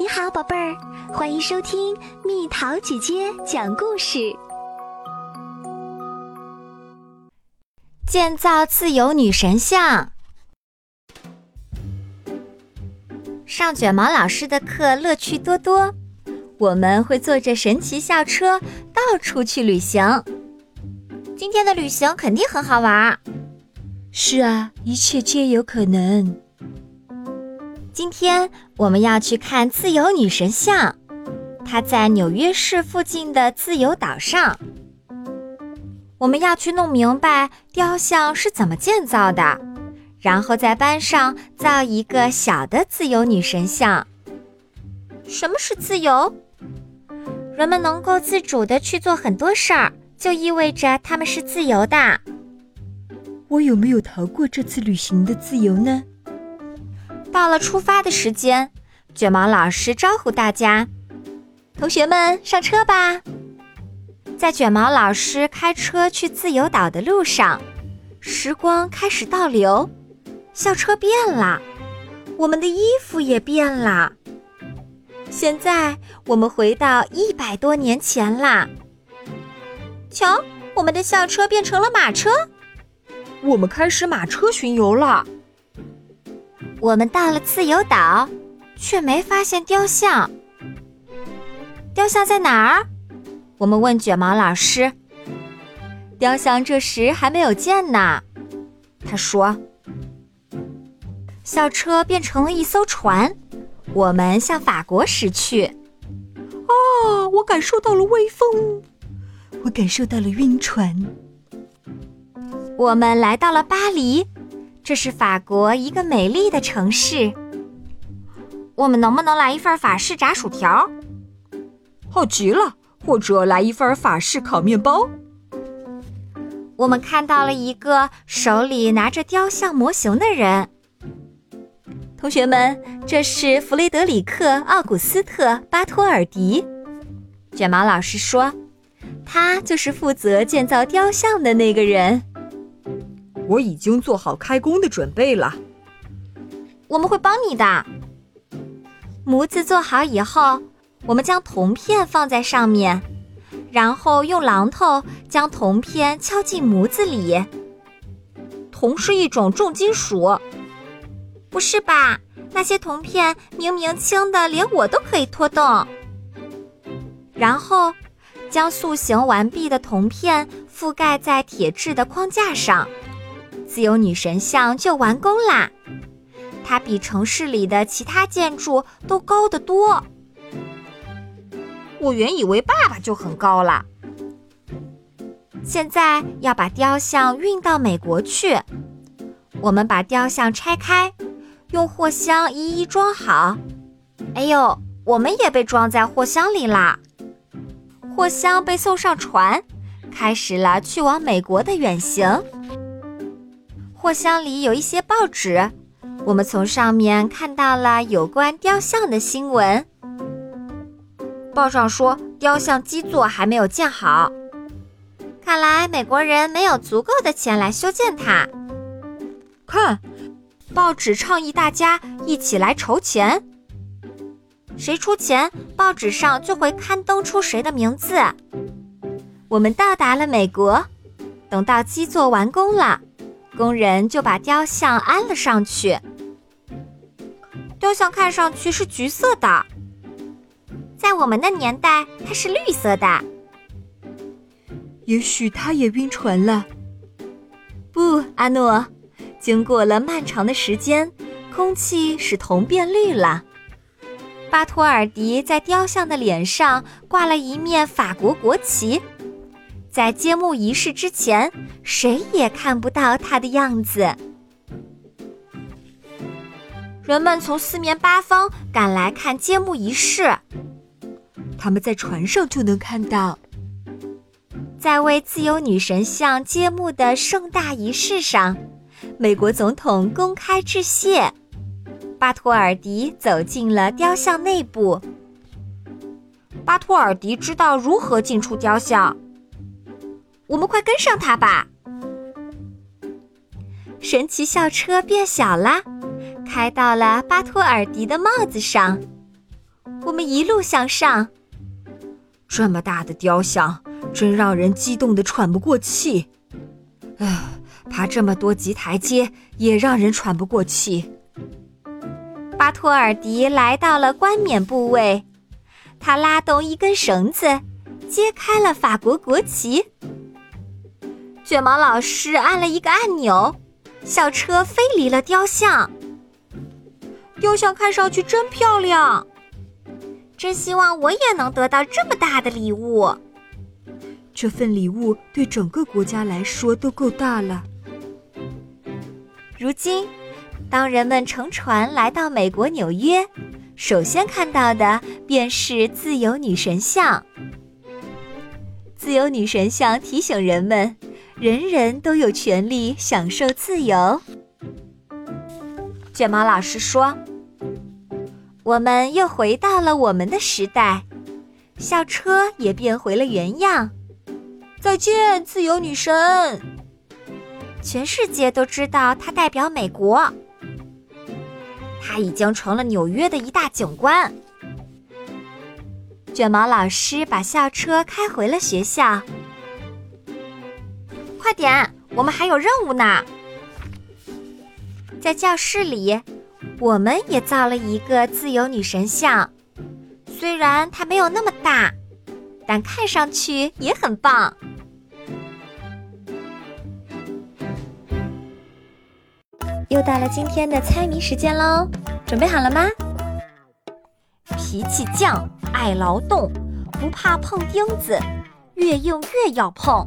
你好，宝贝儿，欢迎收听蜜桃姐姐讲故事。建造自由女神像。上卷毛老师的课乐趣多多，我们会坐着神奇校车到处去旅行。今天的旅行肯定很好玩。是啊，一切皆有可能。今天我们要去看自由女神像，它在纽约市附近的自由岛上。我们要去弄明白雕像是怎么建造的，然后在班上造一个小的自由女神像。什么是自由？人们能够自主的去做很多事儿，就意味着他们是自由的。我有没有逃过这次旅行的自由呢？到了出发的时间，卷毛老师招呼大家：“同学们上车吧！”在卷毛老师开车去自由岛的路上，时光开始倒流，校车变了，我们的衣服也变了。现在我们回到一百多年前啦！瞧，我们的校车变成了马车，我们开始马车巡游了。我们到了自由岛，却没发现雕像。雕像在哪儿？我们问卷毛老师。雕像这时还没有见呢。他说：“校车变成了一艘船，我们向法国驶去。”啊，我感受到了微风，我感受到了晕船。我们来到了巴黎。这是法国一个美丽的城市。我们能不能来一份法式炸薯条？好极了！或者来一份法式烤面包。我们看到了一个手里拿着雕像模型的人。同学们，这是弗雷德里克·奥古斯特·巴托尔迪。卷毛老师说，他就是负责建造雕像的那个人。我已经做好开工的准备了。我们会帮你的。模子做好以后，我们将铜片放在上面，然后用榔头将铜片敲进模子里。铜是一种重金属。不是吧？那些铜片明明轻的，连我都可以拖动。然后，将塑形完毕的铜片覆盖在铁质的框架上。自由女神像就完工啦！它比城市里的其他建筑都高得多。我原以为爸爸就很高了。现在要把雕像运到美国去。我们把雕像拆开，用货箱一一装好。哎呦，我们也被装在货箱里啦！货箱被送上船，开始了去往美国的远行。货箱里有一些报纸，我们从上面看到了有关雕像的新闻。报上说，雕像基座还没有建好，看来美国人没有足够的钱来修建它。看，报纸倡议大家一起来筹钱，谁出钱，报纸上就会刊登出谁的名字。我们到达了美国，等到基座完工了。工人就把雕像安了上去。雕像看上去是橘色的，在我们的年代，它是绿色的。也许他也晕船了。不，阿诺，经过了漫长的时间，空气使铜变绿了。巴托尔迪在雕像的脸上挂了一面法国国旗。在揭幕仪式之前，谁也看不到他的样子。人们从四面八方赶来看揭幕仪式。他们在船上就能看到，在为自由女神像揭幕的盛大仪式上，美国总统公开致谢。巴托尔迪走进了雕像内部。巴托尔迪知道如何进出雕像。我们快跟上他吧！神奇校车变小啦，开到了巴托尔迪的帽子上。我们一路向上。这么大的雕像，真让人激动的喘不过气。唉，爬这么多级台阶，也让人喘不过气。巴托尔迪来到了冠冕部位，他拉动一根绳子，揭开了法国国旗。卷毛老师按了一个按钮，校车飞离了雕像。雕像看上去真漂亮，真希望我也能得到这么大的礼物。这份礼物对整个国家来说都够大了。如今，当人们乘船来到美国纽约，首先看到的便是自由女神像。自由女神像提醒人们，人人都有权利享受自由。卷毛老师说：“我们又回到了我们的时代，校车也变回了原样。再见，自由女神！全世界都知道她代表美国，她已经成了纽约的一大景观。”卷毛老师把校车开回了学校。快点，我们还有任务呢！在教室里，我们也造了一个自由女神像。虽然它没有那么大，但看上去也很棒。又到了今天的猜谜时间喽，准备好了吗？脾气犟，爱劳动，不怕碰钉子，越用越要碰。